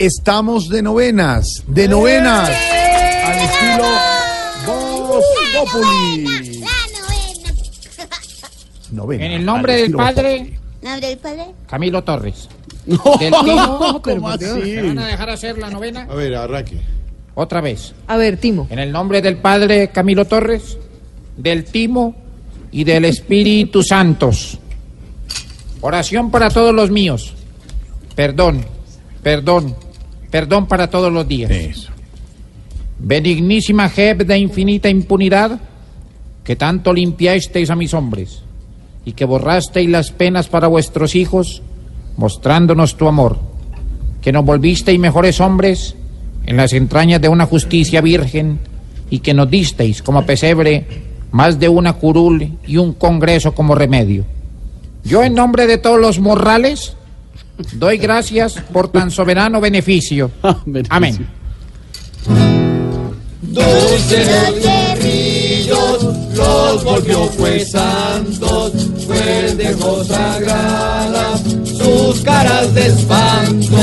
estamos de novenas, de novenas, al estilo Voz Populi. La novena. Novena, En el nombre del Padre, ¿Nombre del padre? Camilo Torres. No, Del Timo, ¿cómo así? ¿me van a dejar hacer la novena? A ver, arranque. Otra vez. A ver, Timo. En el nombre del Padre Camilo Torres, del Timo y del Espíritu Santos. Oración para todos los míos. Perdón, perdón, perdón para todos los días. Eso. Benignísima Jeb de infinita impunidad, que tanto limpiasteis a mis hombres, y que borrasteis las penas para vuestros hijos, mostrándonos tu amor, que nos volvisteis mejores hombres en las entrañas de una justicia virgen, y que nos disteis como pesebre más de una curul y un congreso como remedio. Yo en nombre de todos los morrales doy gracias por tan soberano beneficio. Amén. Dulces guerrillos, los volvió pues santos, pues dejó sagradas sus caras de espanto.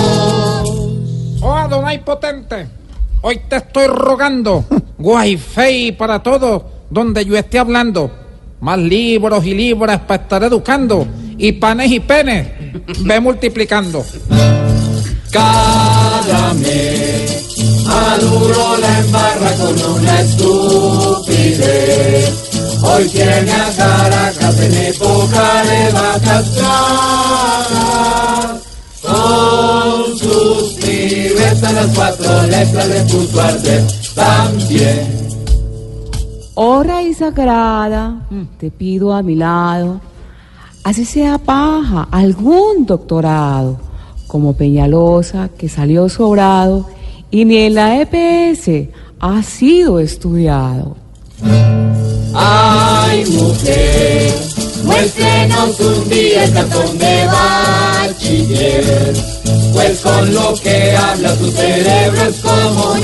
Oh Adonai potente, hoy te estoy rogando, guayfei para todo, donde yo esté hablando, más libros y libras para estar educando, y panes y penes, ve multiplicando. Cada mes a duro la embarra con una estupidez. Hoy tiene a Caracas en época de vacas flacas. Con sus pibes a las cuatro letras le puso también. Oh raíz sagrada, te pido a mi lado, así sea paja, algún doctorado, como Peñalosa que salió sobrado y ni en la EPS ha sido estudiado. Ay, mujer, muéstrenos un día el cartón de bachiller. Pues con lo que habla tu cerebro es como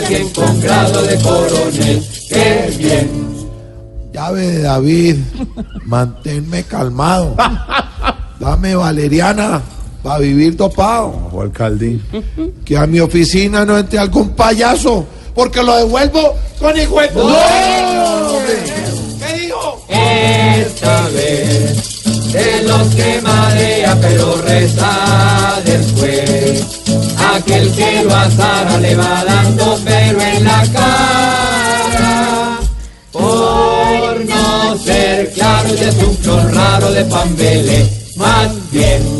Recién con grado de coronel. ¡Qué bien! Llave de David, manténme calmado. Dame valeriana para vivir topado. Alcalde. Que a mi oficina no entre algún payaso, porque lo devuelvo con hijo de ¿Qué dijo? Esta vez de los que marea pero reza después. Que lo azara le va dando pero en la cara. Por no ser claro, ya es un flor raro de pambele. Más bien